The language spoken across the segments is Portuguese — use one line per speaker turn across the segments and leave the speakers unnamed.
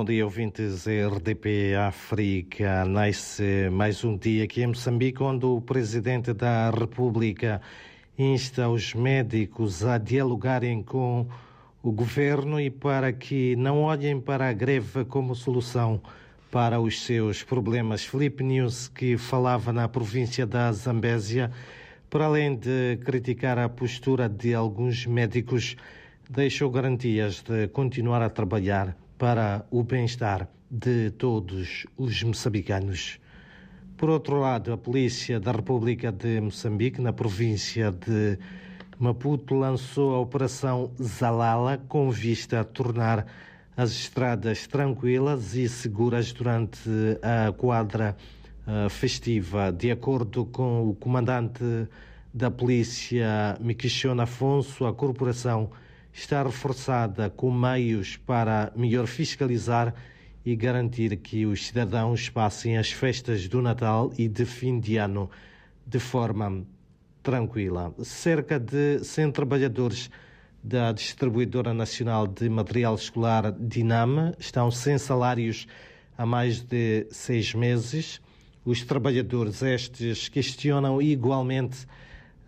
Bom dia, ouvintes RDP África. Nasce mais um dia aqui em Moçambique, onde o Presidente da República insta os médicos a dialogarem com o governo e para que não olhem para a greve como solução para os seus problemas. Felipe News, que falava na província da Zambésia, para além de criticar a postura de alguns médicos, deixou garantias de continuar a trabalhar para o bem-estar de todos os moçambicanos. Por outro lado, a Polícia da República de Moçambique, na província de Maputo, lançou a Operação Zalala com vista a tornar as estradas tranquilas e seguras durante a quadra uh, festiva. De acordo com o comandante da Polícia, Miquichona Afonso, a corporação está reforçada com meios para melhor fiscalizar e garantir que os cidadãos passem as festas do Natal e de fim de ano de forma tranquila. Cerca de 100 trabalhadores da Distribuidora Nacional de Material Escolar Dinama estão sem salários há mais de seis meses. Os trabalhadores estes questionam igualmente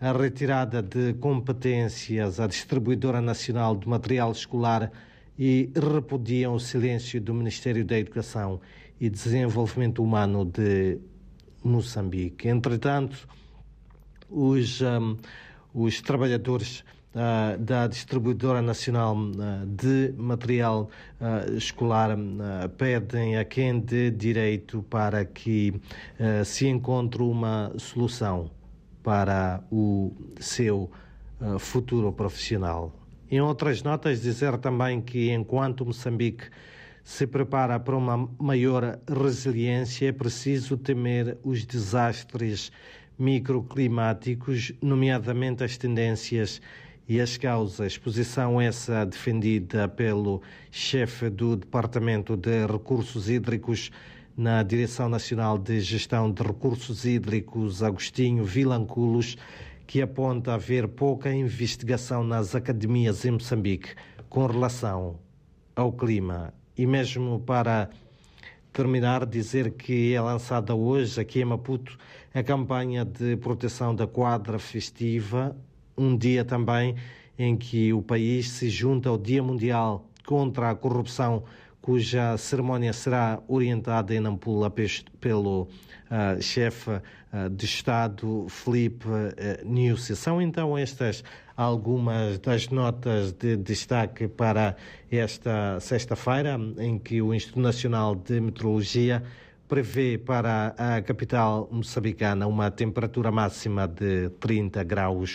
a retirada de competências à Distribuidora Nacional de Material Escolar e repudiam o silêncio do Ministério da Educação e Desenvolvimento Humano de Moçambique. Entretanto, os, um, os trabalhadores uh, da Distribuidora Nacional uh, de Material uh, Escolar pedem a quem de direito para que se encontre uma solução para o seu uh, futuro profissional. Em outras notas, dizer também que enquanto Moçambique se prepara para uma maior resiliência, é preciso temer os desastres microclimáticos, nomeadamente as tendências e as causas. Posição essa defendida pelo chefe do Departamento de Recursos Hídricos na Direção Nacional de Gestão de Recursos Hídricos, Agostinho Vilanculos, que aponta haver pouca investigação nas academias em Moçambique com relação ao clima. E mesmo para terminar, dizer que é lançada hoje, aqui em Maputo, a campanha de proteção da quadra festiva, um dia também em que o país se junta ao Dia Mundial contra a Corrupção cuja cerimónia será orientada em Nampula pelo uh, chefe uh, de Estado, Felipe uh, Nussi. São então estas algumas das notas de destaque para esta sexta-feira, em que o Instituto Nacional de Meteorologia prevê para a capital moçambicana uma temperatura máxima de 30 graus.